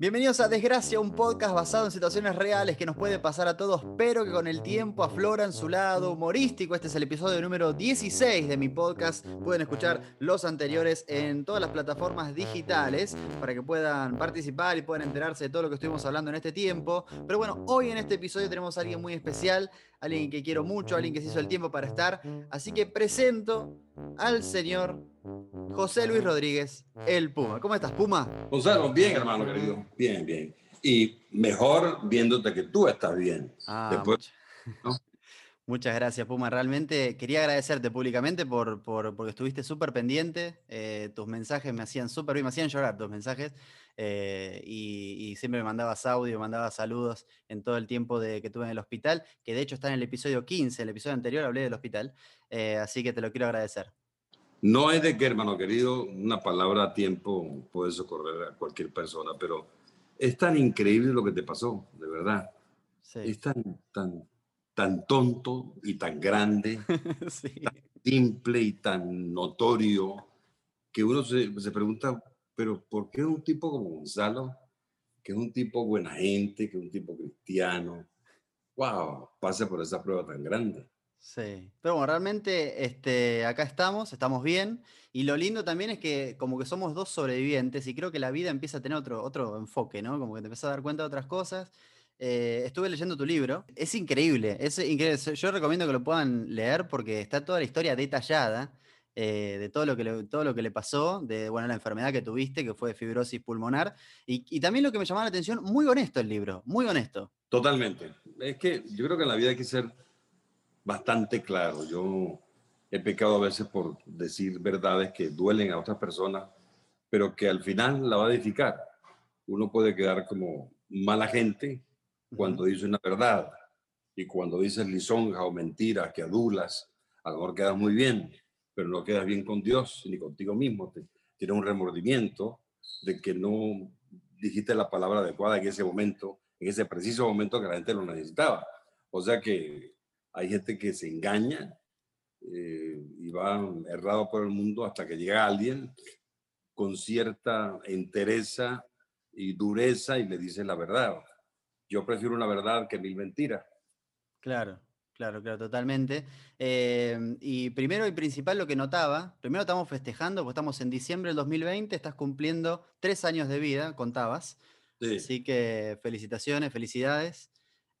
Bienvenidos a Desgracia, un podcast basado en situaciones reales que nos puede pasar a todos, pero que con el tiempo afloran su lado humorístico. Este es el episodio número 16 de mi podcast. Pueden escuchar los anteriores en todas las plataformas digitales para que puedan participar y puedan enterarse de todo lo que estuvimos hablando en este tiempo. Pero bueno, hoy en este episodio tenemos a alguien muy especial, alguien que quiero mucho, alguien que se hizo el tiempo para estar. Así que presento al señor José Luis Rodríguez, el Puma. ¿Cómo estás, Puma? Gonzalo, bien, hermano querido. Bien, bien. Y mejor viéndote que tú estás bien. Ah, Después, muchas, muchas gracias, Puma. Realmente quería agradecerte públicamente por, por porque estuviste súper pendiente. Eh, tus mensajes me hacían súper bien, me hacían llorar tus mensajes. Eh, y, siempre me mandabas audio, mandabas saludos en todo el tiempo de, que tuve en el hospital, que de hecho está en el episodio 15, el episodio anterior hablé del hospital. Eh, así que te lo quiero agradecer. No es de que, hermano querido, una palabra a tiempo puede socorrer a cualquier persona, pero es tan increíble lo que te pasó, de verdad. Es tan, tan, tan tonto y tan grande, tan simple y tan notorio, que uno se, se, pregunta, pero ¿por qué un tipo como Gonzalo, que es un tipo buena gente, que es un tipo cristiano, wow, pasa por esa prueba tan grande? Sí, pero bueno, realmente este, acá estamos, estamos bien. Y lo lindo también es que como que somos dos sobrevivientes y creo que la vida empieza a tener otro, otro enfoque, ¿no? Como que te empiezas a dar cuenta de otras cosas. Eh, estuve leyendo tu libro, es increíble, es increíble. Yo recomiendo que lo puedan leer porque está toda la historia detallada eh, de todo lo, que le, todo lo que le pasó, de bueno, la enfermedad que tuviste, que fue fibrosis pulmonar. Y, y también lo que me llamó la atención, muy honesto el libro, muy honesto. Totalmente. Es que yo creo que en la vida hay que ser bastante claro. Yo he pecado a veces por decir verdades que duelen a otras personas, pero que al final la va a edificar. Uno puede quedar como mala gente cuando dice una verdad y cuando dices lisonja o mentira que adulas, a lo mejor quedas muy bien, pero no quedas bien con Dios ni contigo mismo. Tienes un remordimiento de que no dijiste la palabra adecuada en ese momento, en ese preciso momento que la gente lo necesitaba. O sea que hay gente que se engaña eh, y va errado por el mundo hasta que llega alguien con cierta entereza y dureza y le dice la verdad. Yo prefiero una verdad que mil mentiras. Claro, claro, claro, totalmente. Eh, y primero y principal lo que notaba, primero estamos festejando, porque estamos en diciembre del 2020, estás cumpliendo tres años de vida, contabas. Así que felicitaciones, felicidades.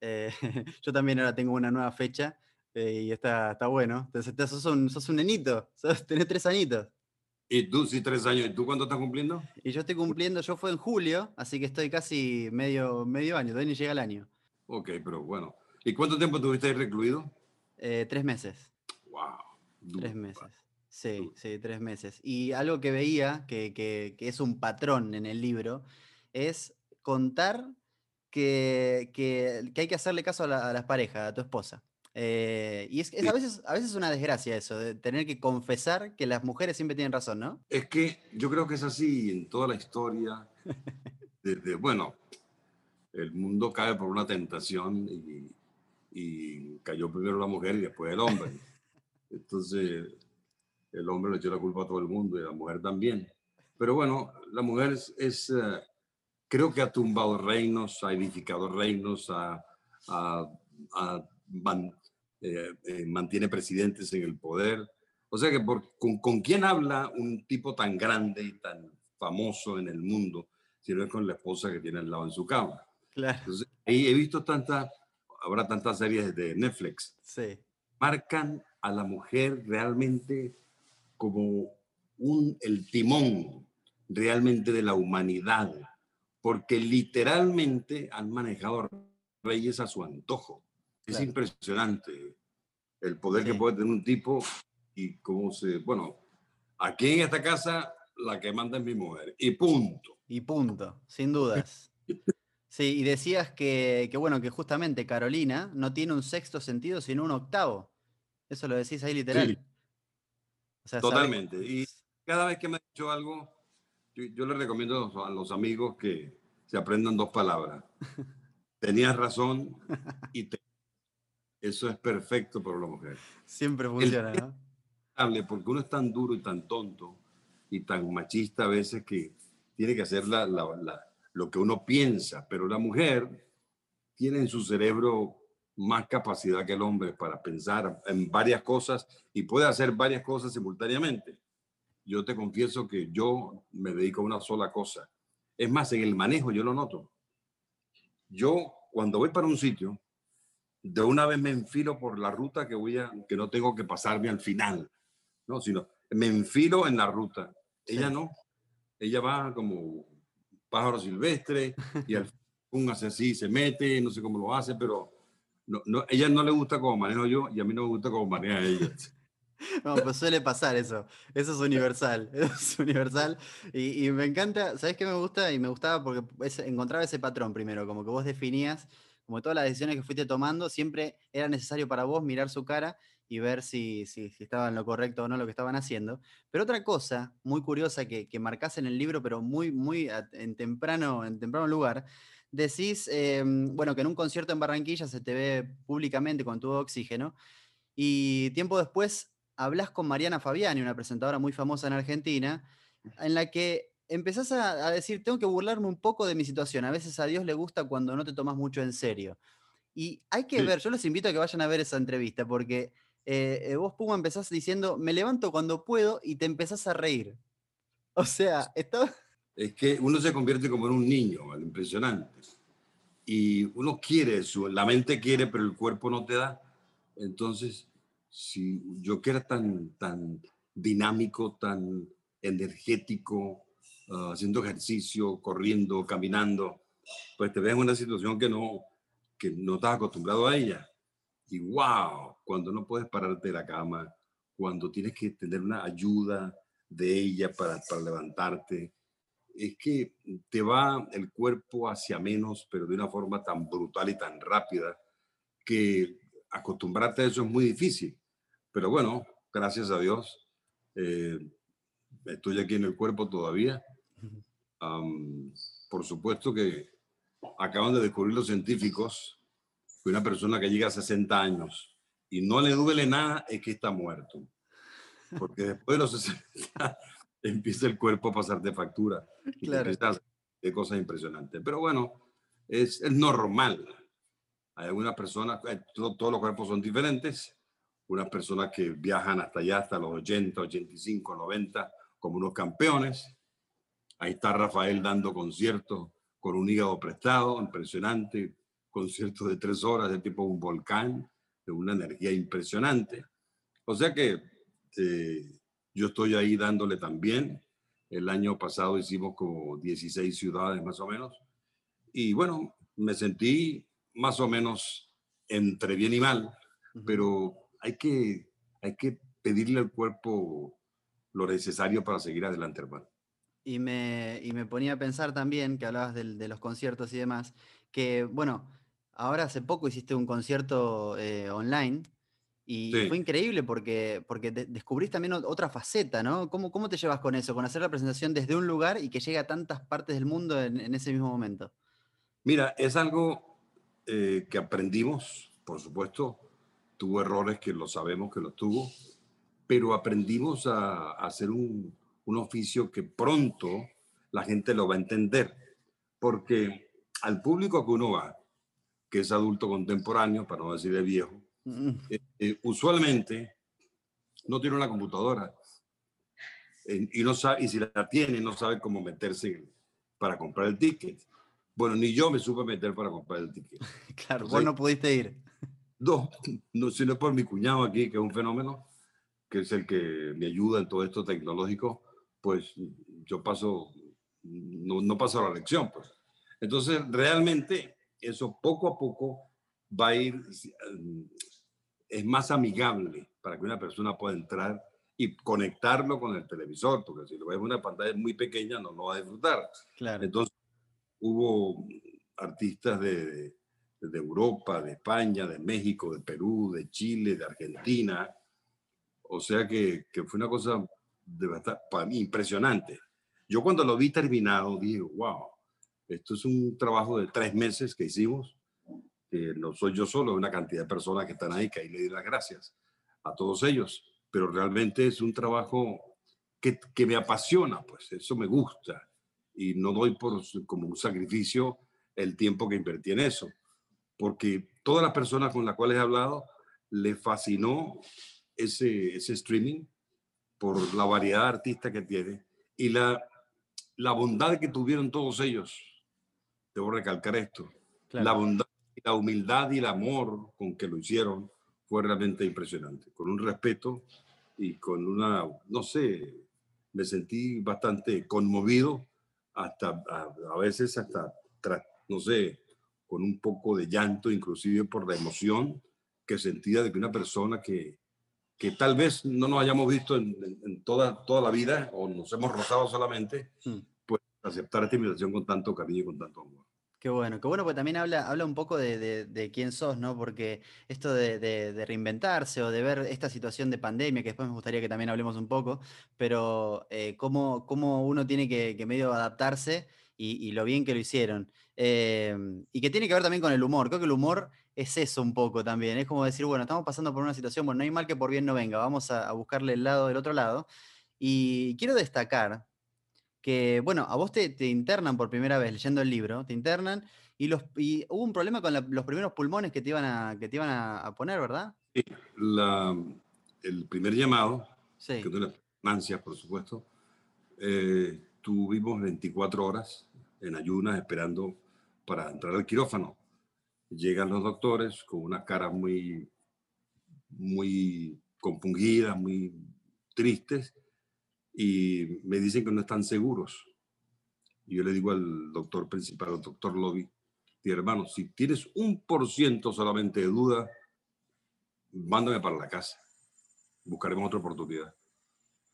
Eh, yo también ahora tengo una nueva fecha eh, y está, está bueno. Entonces, sos un, sos un nenito, sos, tenés tres añitos. Y tú sí, tres años. ¿Y tú cuándo estás cumpliendo? Y yo estoy cumpliendo, yo fue en julio, así que estoy casi medio, medio año, todavía ni llega el año. Ok, pero bueno. ¿Y cuánto tiempo tuviste ahí recluido? Eh, tres meses. Wow. tres meses. Sí, sí, tres meses. Y algo que veía, que, que, que, es un patrón en el libro, es contar que, que, hay que hacerle caso a, las parejas, a tu esposa. Eh, y es, a, veces, a veces una desgracia eso, de tener que confesar que las mujeres siempre tienen razón, ¿no? Es que yo creo que es así en toda la historia. Desde, bueno, el mundo cae por una tentación y, y, cayó primero la mujer y después el hombre. Entonces, el hombre le echó la culpa a todo el mundo y la mujer también. Pero bueno, la mujer es, eh, creo que ha tumbado reinos, ha edificado reinos, ha, eh, eh, mantiene presidentes en el poder. O sea que con, con, quién habla un tipo tan grande y tan famoso en el mundo, si no es con la esposa que tiene al lado en su cama. Claro. Entonces, he visto tantas, habrá tantas series de Netflix. Sí. Marcan a la mujer realmente como un, el timón realmente de la humanidad porque literalmente han manejado reyes a su antojo. Es impresionante el poder que puede tener un tipo y cómo se, bueno, aquí en esta casa la que manda es mi mujer y punto. Y punto, sin dudas. Sí, y decías que, que, bueno, que justamente Carolina no tiene un sexto sentido, sino un octavo. Eso lo decís ahí literal. Sí. Totalmente. Y cada vez que me ha dicho algo, yo, le recomiendo a los amigos que se aprendan dos palabras. Tenías razón y eso es perfecto para la mujer. Siempre funciona, ¿no? Porque uno es tan duro y tan tonto y tan machista a veces que tiene que hacer la, lo que uno piensa, pero la mujer tiene en su cerebro más capacidad que el hombre para pensar en varias cosas y puede hacer varias cosas simultáneamente. Yo te confieso que yo me dedico a una sola cosa. Es más, en el manejo yo lo noto. Yo cuando voy para un sitio, de una vez me enfilo por la ruta que voy a, que no tengo que pasarme al final, no, sino me enfilo en la ruta. Ella no, ella va como pájaro silvestre y al un hace así, se mete, no sé cómo lo hace, pero no, no, ella no le gusta como manejo yo y a mí no me gusta como maneja ella. No, pues suele pasar eso. Eso es universal. Eso es universal. Y, y, me encanta, ¿sabes qué me gusta? Y me gustaba porque encontraba ese patrón primero, como que vos definías, como todas las decisiones que fuiste tomando, siempre era necesario para vos mirar su cara y ver si, si, si estaba en lo correcto o no lo que estaban haciendo. Pero otra cosa muy curiosa que, que marcás en el libro, pero muy, muy en temprano, en temprano lugar, decís, eh, bueno, que en un concierto en Barranquilla se te ve públicamente con tu oxígeno, y tiempo después hablas con Mariana Fabiani, una presentadora muy famosa en Argentina, en la que empezás a, decir, tengo que burlarme un poco de mi situación, a veces a Dios le gusta cuando no te tomas mucho en serio. Y hay que ver, yo les invito a que vayan a ver esa entrevista, porque eh, eh, vos, Puma, empezás diciendo, me levanto cuando puedo y te empezás a reír. O sea, estaba es que uno se convierte como en un niño, impresionante. Y uno quiere eso, la mente quiere, pero el cuerpo no te da. Entonces, si yo que era tan, tan dinámico, tan energético, ah, haciendo ejercicio, corriendo, caminando, pues te ves en una situación que no, que no estás acostumbrado a ella. Y wow, cuando no puedes pararte de la cama, cuando tienes que tener una ayuda de ella para, para levantarte, es que te va el cuerpo hacia menos, pero de una forma tan brutal y tan rápida que acostumbrarte a eso es muy difícil. Pero bueno, gracias a Dios, eh, estoy aquí en el cuerpo todavía. Por supuesto que acaban de descubrir los científicos que una persona que llega a 60 años y no le duele nada es que está muerto. Porque después de los 60 empieza el cuerpo a pasar de factura. Claro. De cosas impresionantes. Pero bueno, es, es normal. Hay algunas personas, eh, todos los cuerpos son diferentes. Unas personas que viajan hasta allá, hasta los 80, 85, 90, como unos campeones. Ahí está Rafael dando conciertos con un hígado prestado, impresionante. Conciertos de tres horas, de tipo un volcán, de una energía impresionante. O sea que eh, yo estoy ahí dándole también. El año pasado hicimos como 16 ciudades más o menos. Y bueno, me sentí más o menos entre bien y mal, pero hay que, hay que pedirle al cuerpo lo necesario para seguir adelante, hermano. Y me, y me ponía a pensar también, que hablabas de, de, los conciertos y demás, que bueno, ahora hace poco hiciste un concierto eh, online y fue increíble porque, porque descubrís también otra faceta, ¿no? ¿Cómo, ¿Cómo te llevas con eso? Con hacer la presentación desde un lugar y que llegue a tantas partes del mundo en, ese mismo momento. Mira, es algo eh, que aprendimos, por supuesto, tuvo errores que lo sabemos que los tuvo, pero aprendimos a, a hacer un, un oficio que pronto la gente lo va a entender, porque al público que uno va, que es adulto contemporáneo, para no decir de viejo, eh, eh, usualmente no tiene una computadora y, no sabe, y si la tiene, no sabe cómo meterse para comprar el ticket. Bueno, ni yo me supe meter para comprar el ticket. Claro, vos no pudiste ir. No, no, sino por mi cuñado aquí, que es un fenómeno, que es el que me ayuda en todo esto tecnológico, pues yo paso, no, no paso la lección, pues. Entonces, realmente, eso poco a poco va a ir es más amigable para que una persona pueda entrar y conectarlo con el televisor, porque si lo ves en una pantalla muy pequeña no lo va a disfrutar. Claro. Entonces, hubo artistas de, de, Europa, de España, de México, de Perú, de Chile, de Argentina. O sea que, que fue una cosa de para mí impresionante. Yo cuando lo vi terminado dije, wow, esto es un trabajo de tres meses que hicimos no soy yo solo, una cantidad de personas que están ahí, que ahí le doy las gracias a todos ellos, pero realmente es un trabajo que, que me apasiona, pues eso me gusta. y no doy por como un sacrificio el tiempo que invertí en eso, porque todas las personas con las cuales he hablado le fascinó ese, ese streaming por la variedad de artistas que tiene y la, la bondad que tuvieron todos ellos. Debo recalcar esto. La bondad, la humildad y el amor con que lo hicieron fue realmente impresionante, con un respeto y con una, no sé, me sentí bastante conmovido, hasta a, veces hasta, no sé, con un poco de llanto, inclusive por la emoción que sentía de que una persona que, que tal vez no nos hayamos visto en, toda, toda la vida o nos hemos rozado solamente, mm. pues aceptar esta invitación con tanto cariño y con tanto amor. Qué bueno, qué bueno, porque también habla, habla un poco de, quién sos, ¿no? Porque esto de, reinventarse o de ver esta situación de pandemia, que después me gustaría que también hablemos un poco, pero eh, cómo, cómo, uno tiene que, medio adaptarse y, lo bien que lo hicieron. Em, y que tiene que ver también con el humor. Creo que el humor es eso un poco también. Es como decir, bueno, estamos pasando por una situación, bueno, no hay mal que por bien no venga, vamos a, a buscarle el lado del otro lado. Y quiero destacar que, bueno, a vos te, internan por primera vez leyendo el libro, te internan, y, los, y hubo un problema con los primeros pulmones que te iban a, que te iban a, poner, ¿verdad? Sí, el primer llamado, que tuve ansias, por supuesto, eh, tuvimos 24 horas en ayunas esperando para entrar al quirófano. Llegan los doctores con una cara muy, muy compungidas, muy tristes, y me dicen que no están seguros. Y yo le digo al doctor principal, al doctor Lobby, hermano, si tienes un por ciento solamente de duda, mándame para la casa. Buscaremos otra oportunidad.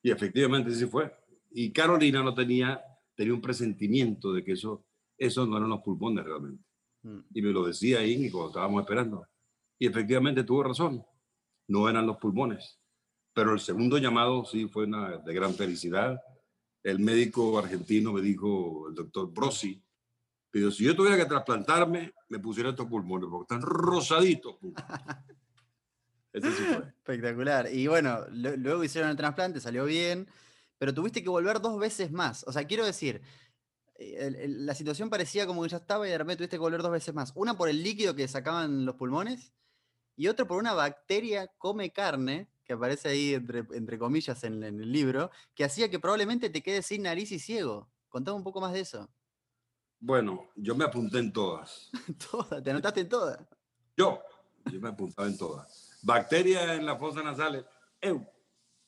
Y efectivamente así fue. Y Carolina no tenía, tenía un presentimiento de que eso, eso no eran los pulmones realmente. Mm. Y me lo decía ahí cuando estábamos esperando. Y efectivamente tuvo razón. No eran los pulmones. Pero el segundo llamado sí fue una, de gran felicidad. El médico argentino me dijo, el doctor Brosi, pidió, si yo tuviera que trasplantarme, me pusiera estos pulmones, porque están rosaditos. Ese sí fue. Espectacular. Y bueno, luego hicieron el trasplante, salió bien, pero tuviste que volver dos veces más. O sea, quiero decir, eh, la situación parecía como que ya estaba y de repente tuviste que volver dos veces más. Una por el líquido que sacaban los pulmones y otra por una bacteria come carne que aparece ahí entre, comillas en, el libro, que hacía que probablemente te quedes sin nariz y ciego. Contame un poco más de eso. Bueno, yo me apunté en todas. ¿Todas? ¿Te anotaste en todas? Yo, yo me apuntaba en todas. Bacteria en la fosa nasal.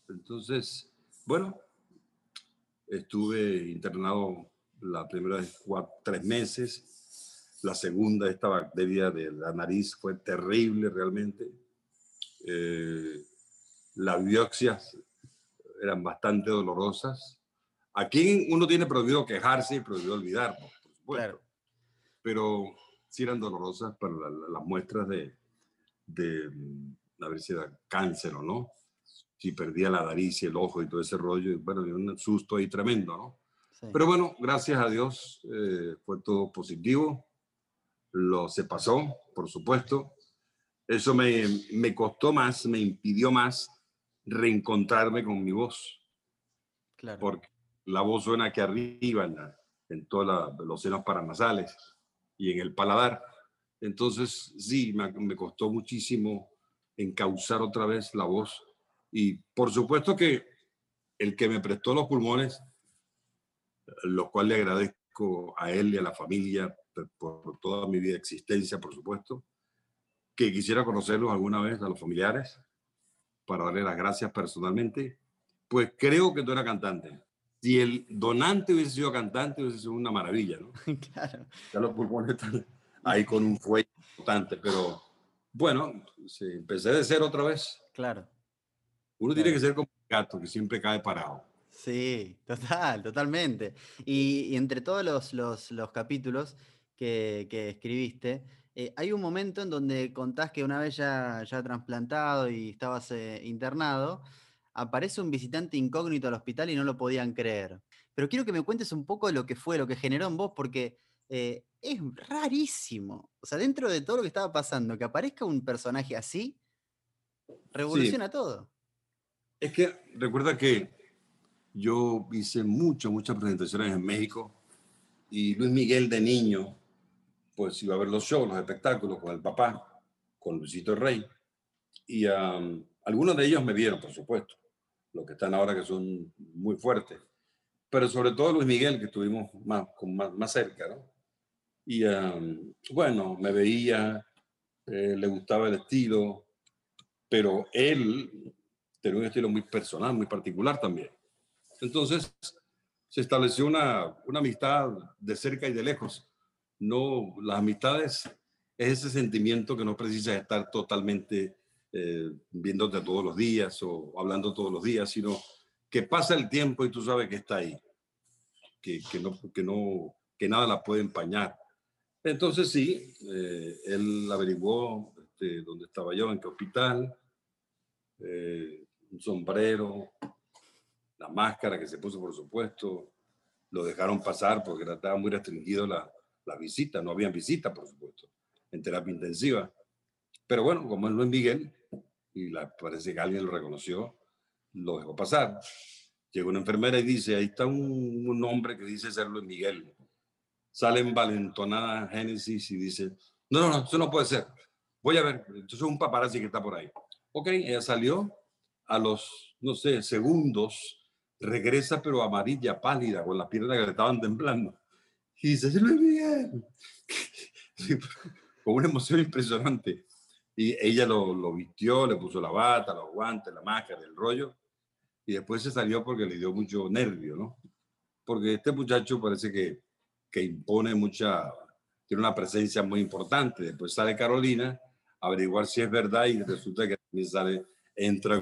Entonces, bueno, estuve internado la primera vez cuatro, tres meses. La segunda, esta bacteria de la nariz fue terrible realmente. Eh, las biopsias eran bastante dolorosas. Aquí uno tiene prohibido quejarse y prohibido olvidar, por supuesto. Pero sí eran dolorosas para las muestras de, de mm, a ver si era cáncer o no. Si perdía la nariz y el ojo y todo ese rollo. Y bueno, un susto ahí tremendo, ¿no? Pero bueno, gracias a Dios eh, fue todo positivo. Lo se pasó, por supuesto. Eso me, me costó más, me impidió más reencontrarme con mi voz. Claro. Porque la voz suena aquí arriba, en, en todos los senos paranasales y en el paladar. Entonces, sí, me, me costó muchísimo encauzar otra vez la voz. Y por supuesto que el que me prestó los pulmones, lo cual le agradezco a él y a la familia por toda mi vida existencia, por supuesto, que quisiera conocerlos alguna vez a los familiares, para darle las gracias personalmente, pues creo que tú eras cantante. Si el donante hubiese sido cantante, hubiese sido una maravilla, ¿no? claro. Ya los pulmones están ahí con un fuelle importante, pero bueno, empecé de cero otra vez. Claro. Uno tiene que ser como un gato que siempre cae parado. Sí, total, totalmente. Y, entre todos los, los, los capítulos que, que escribiste, eh, hay un momento en donde contás que una vez ya, ya trasplantado y estabas eh, internado, aparece un visitante incógnito al hospital y no lo podían creer. Pero quiero que me cuentes un poco de lo que fue, lo que generó en vos, porque eh, es rarísimo. O sea, dentro de todo lo que estaba pasando, que aparezca un personaje así, revoluciona todo. Es que recuerda que yo hice mucho, muchas presentaciones en México Y Luis Miguel de niño, pues iba a ver los shows, los espectáculos con el papá, con Luisito Rey. Y algunos de ellos me vieron, por supuesto, los que están ahora que son muy fuertes. Pero sobre todo Luis Miguel, que estuvimos más, más, más cerca, ¿no? Y bueno, me veía, eh, le gustaba el estilo, pero él tenía un estilo muy personal, muy particular también. Entonces, se estableció una, una amistad de cerca y de lejos. No, las amistades es ese sentimiento que no precisa estar totalmente eh, viéndote todos los días o hablando todos los días, sino que pasa el tiempo y tú sabes que está ahí, que, que no, que, no, que nada la puede empañar. Entonces sí, eh, él averiguó este, dónde estaba yo, en qué hospital, eh, un sombrero, la máscara que se puso, por supuesto, lo dejaron pasar porque estaba muy restringido la, la visita, no había visita, por supuesto, en terapia intensiva. Pero bueno, como es Luis Miguel, y la, parece que alguien lo reconoció, lo dejó pasar. Llegó una enfermera y dice, ahí está un, un hombre que dice ser Luis Miguel. Sale en valentonada Génesis y dice, no, no, no, eso no puede ser. Voy a ver, entonces un paparazzi que está por ahí. Ok, ella salió a los, no sé, segundos, regresa pero amarilla, pálida, con las piernas que le estaban temblando. Y dice, Luis Miguel. con una emoción impresionante. Y ella lo, lo, vistió, le puso la bata, los guantes, la máscara, el rollo. Y después se salió porque le dio mucho nervio, ¿no? Porque este muchacho parece que, que impone mucha, tiene una presencia muy importante. Después sale Carolina a averiguar si es verdad y resulta que también sale, entra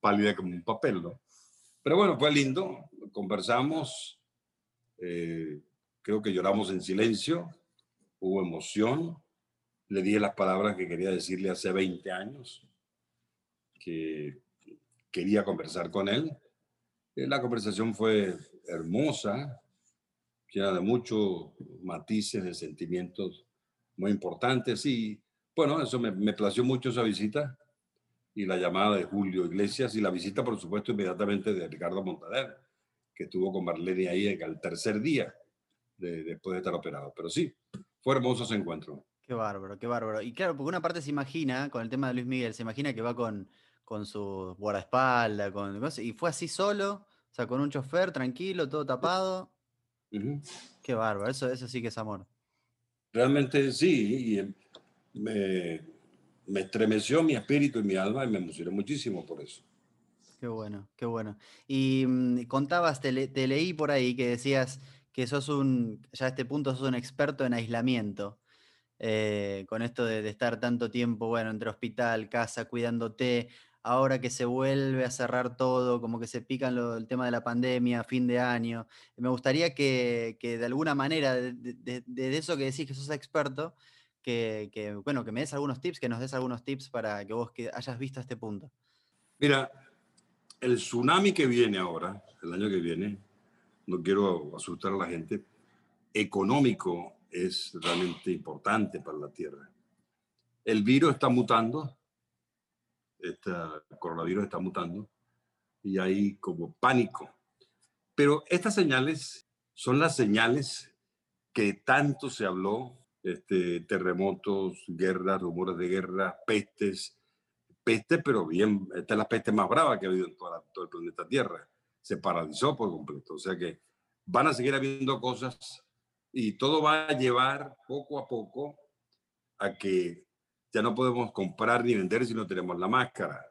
pálida como un papel, ¿no? Pero bueno, fue lindo, conversamos, eh, creo que lloramos en silencio, hubo emoción, le dije las palabras que quería decirle hace 20 años, que quería conversar con él. Eh, la conversación fue hermosa, llena de muchos matices de sentimientos muy importantes y bueno, eso me, me plació mucho esa visita y la llamada de Julio Iglesias y la visita, por supuesto, inmediatamente de Ricardo Montaner, que estuvo con Marlene ahí el tercer día de, después de estar operado. Pero sí, fue hermoso ese encuentro. Qué bárbaro, qué bárbaro. Y claro, porque una parte se imagina, con el tema de Luis Miguel, se imagina que va con, con su guardaespaldas, con, y fue así solo, o sea, con un chofer tranquilo, todo tapado. Qué bárbaro, eso, eso sí que es amor. Realmente sí, y me, me estremeció mi espíritu y mi alma y me emocioné muchísimo por eso. Qué bueno, qué bueno. Y mm, contabas, te, leí por ahí que decías que sos un, ya a este punto sos un experto en aislamiento. Eh, con esto de, estar tanto tiempo, bueno, entre hospital, casa, cuidándote, ahora que se vuelve a cerrar todo, como que se pican el tema de la pandemia, fin de año. Me gustaría que, de alguna manera, de, eso que decís que sos experto, que, bueno, que me des algunos tips, que nos des algunos tips para que vos que hayas visto este punto. Mira, el tsunami que viene ahora, el año que viene, no quiero asustar a la gente, económico es realmente importante para la Tierra. El virus está mutando, este coronavirus está mutando y hay como pánico. Pero estas señales son las señales que tanto se habló, este, terremotos, guerras, rumores de guerra, pestes, peste, pero bien, esta es la peste más brava que ha habido en toda todo el planeta Tierra. Se paralizó por completo. O sea que van a seguir habiendo cosas y todo va a llevar poco a poco a que ya no podemos comprar ni vender si no tenemos la máscara.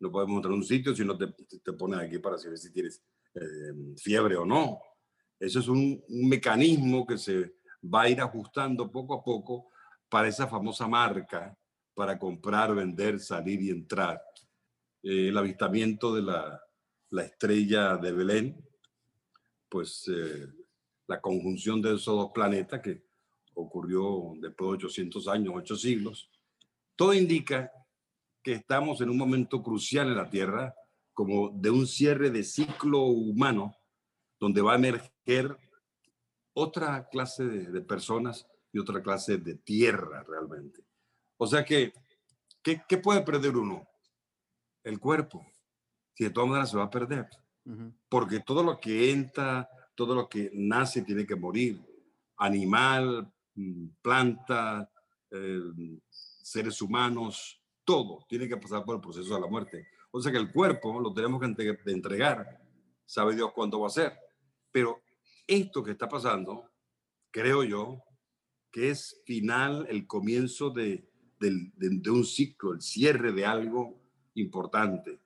No podemos entrar a un sitio si no te, te pones aquí para saber si tienes eh, fiebre o no. Eso es un, un, mecanismo que se va a ir ajustando poco a poco para esa famosa marca, para comprar, vender, salir y entrar. Eh, el avistamiento de la, la, estrella de Belén, pues eh, la conjunción de esos dos planetas que ocurrió después de 800 años, 8 siglos, todo indica que estamos en un momento crucial en la Tierra, como de un cierre de ciclo humano, donde va a emerger otra clase de, de personas y otra clase de tierra realmente. O sea que, ¿qué, qué puede perder uno? El cuerpo, si de todas maneras se va a perder. Uh -huh. Porque todo lo que entra todo lo que nace tiene que morir. animal, mm, planta, eh, seres humanos, todo tiene que pasar por el proceso de la muerte. O sea que el cuerpo lo tenemos que entregar, sabe Dios cuánto va a ser. Pero esto que está pasando, creo yo, que es final, el comienzo de, de, un ciclo, el cierre de algo importante.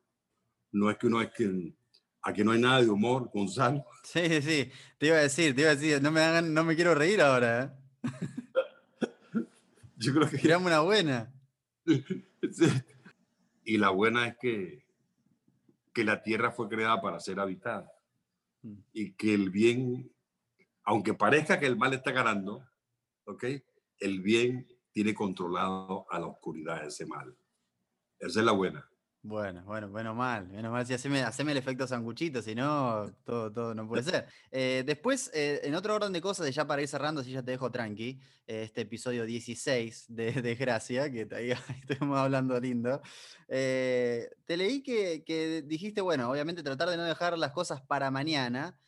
No es que uno es que aquí no hay nada de humor, Gonzalo. Sí, sí, te iba a decir, te iba a decir, no me hagan, no me quiero reír ahora. ¿eh? Yo creo que. Tirame una buena. Y la buena es que, que la tierra fue creada para ser habitada. Mm. Y que el bien, aunque parezca que el mal está ganando. El bien tiene controlado a la oscuridad ese mal. Esa es la buena. Bueno, bueno, menos mal, menos mal. Si haceme, haceme el efecto sanguchito, si no, todo, todo no puede ser. Eh, después, eh, en otro orden de cosas, ya para ir cerrando, si ya te dejo tranqui, eh, este episodio 16 de Desgracia, que ahí estuvimos hablando lindo, te leí que, que, dijiste, bueno, obviamente tratar de no dejar las cosas para mañana,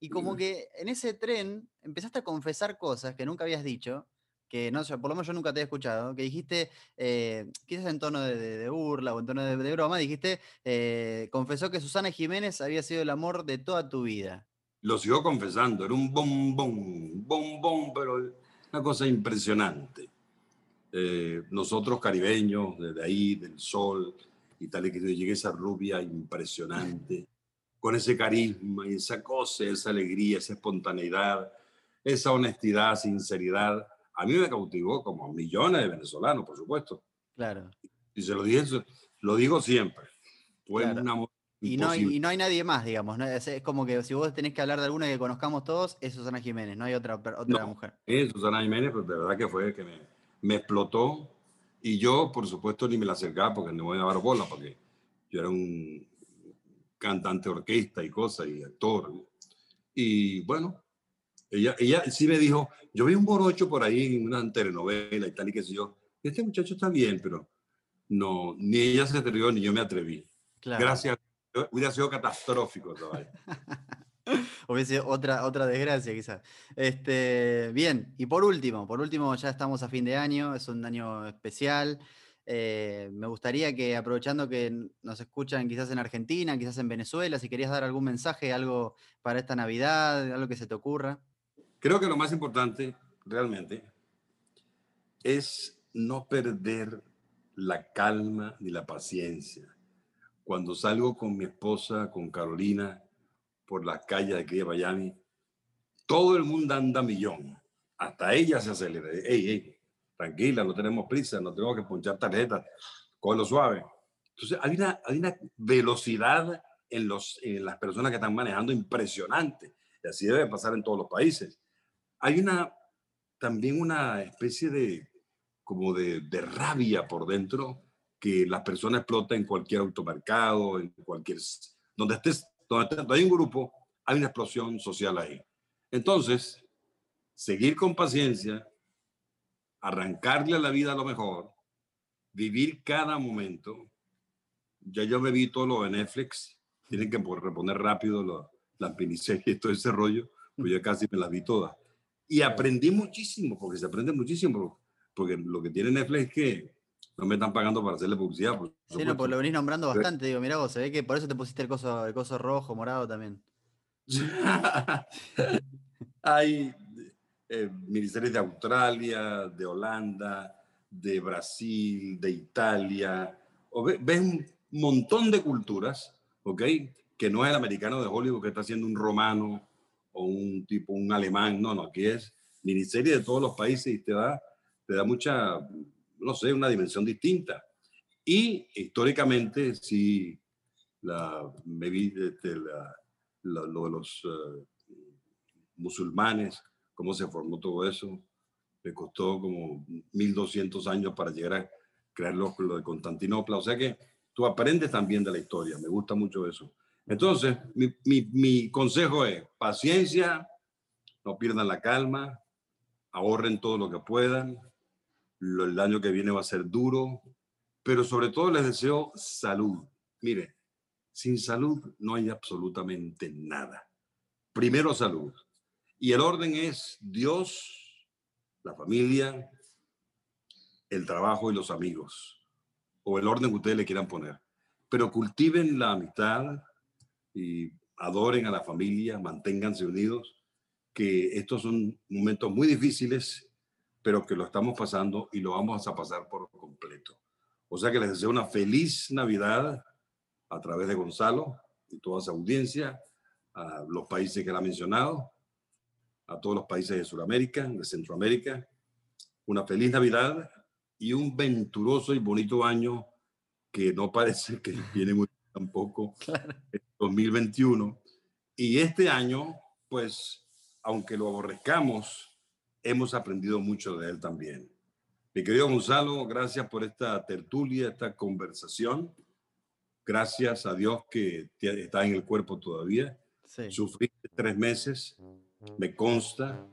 y como que en ese tren empezaste a confesar cosas que nunca habías dicho, que no sé, por lo menos yo nunca te he escuchado, que dijiste, eh, quizás en tono de, burla o en tono de, broma, dijiste, eh, confesó que Susana Jiménez había sido el amor de toda tu vida. Lo sigo confesando, era un bombón, bombón, pero una cosa impresionante. Eh, nosotros caribeños, desde ahí, del sol y tal, y que llegué esa rubia impresionante, con ese carisma y esa cosa, esa alegría, esa espontaneidad, esa honestidad, sinceridad a mí me cautivó como millones de venezolanos, por supuesto. Claro. Y se lo dije, lo digo siempre. Fue amor y no, hay, y no hay nadie más, digamos. Es, como que si vos tenés que hablar de alguna que conozcamos todos, es Susana Jiménez, no hay otra, otra mujer. Es Susana Jiménez, pero de verdad que fue que me, me, explotó. Y yo, por supuesto, ni me la acercaba porque no voy a dar bola, porque yo era un cantante orquesta y cosas, y actor. Y bueno, ella, ella sí me dijo, yo vi un borocho por ahí en una telenovela y tal y qué sé yo. Este muchacho está bien, pero no, ni ella se atrevió ni yo me atreví. Gracias. Hubiera sido catastrófico todavía. Hubiese sido otra, otra desgracia, quizás. Este, bien, y por último, por último, ya estamos a fin de año, es un año especial. Eh, me gustaría que, aprovechando que nos escuchan quizás en Argentina, quizás en Venezuela, si querías dar algún mensaje, algo para esta Navidad, algo que se te ocurra. Creo que lo más importante realmente es no perder la calma ni la paciencia. Cuando salgo con mi esposa, con Carolina, por las calles de aquí de Miami, todo el mundo anda millón. Hasta ella se acelera. Ey, ey, tranquila, no tenemos prisa, no tenemos que ponchar tarjetas, con lo suave. Entonces, hay una, hay una velocidad en, los, en las personas que están manejando impresionante. Y así debe pasar en todos los países hay una, también una especie de, como de, rabia por dentro que las personas explotan en cualquier automercado, en cualquier, donde estés, donde, hay un grupo, hay una explosión social ahí. Entonces, seguir con paciencia, arrancarle a la vida a lo mejor, vivir cada momento. Ya yo me vi todo lo de Netflix, tienen que reponer rápido las la y todo ese rollo, pues yo casi me las vi todas. Y aprendí muchísimo, porque se aprende muchísimo, porque lo que tiene Netflix es que no me están pagando para hacerle publicidad. sí, no, pues lo venís nombrando bastante, digo, mira vos, se ve que por eso te pusiste el coso, el coso rojo, morado también. Hay eh, ministerios de Australia, de Holanda, de Brasil, de Italia. O ves un montón de culturas, ¿ok? Que no es el americano de Hollywood que está haciendo un romano un tipo, un alemán, no, no, aquí es miniserie de todos los países y te da, te da mucha, no sé, una dimensión distinta. Y históricamente, sí, la, me vi este, lo de los eh, musulmanes, cómo se formó todo eso. Me costó como 1200 años para llegar a crear lo, lo de Constantinopla. O sea que tú aprendes también de la historia. Me gusta mucho eso. Entonces, mi, consejo es paciencia, no pierdan la calma, ahorren todo lo que puedan, el año que viene va a ser duro, pero sobre todo les deseo salud. Mire, sin salud no hay absolutamente nada. Primero salud. Y el orden es Dios, la familia, el trabajo y los amigos, o el orden que ustedes le quieran poner. Pero cultiven la amistad y adoren a la familia, manténganse unidos, que estos son momentos muy difíciles, pero que lo estamos pasando y lo vamos a pasar por completo. O sea que les deseo una feliz Navidad a través de Gonzalo y toda su audiencia, a los países que él ha mencionado, a todos los países de Sudamérica, de Centroamérica. Una feliz Navidad y un venturoso y bonito año que no parece que viene muy tampoco, claro. 2021. Y este año, pues, aunque lo aborrezcamos, hemos aprendido mucho de él también. Mi querido Gonzalo, gracias por esta tertulia, esta conversación. Gracias a Dios que está en el cuerpo todavía. Sí. Sufriste tres meses, me consta,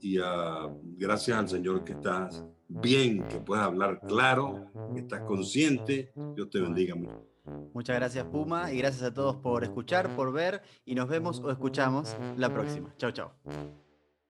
y uh, gracias al Señor que estás bien, que puedes hablar claro, que estás consciente. Dios te bendiga mucho. Muchas gracias Puma y gracias a todos por escuchar, por ver y nos vemos o escuchamos la próxima. Chao, chao.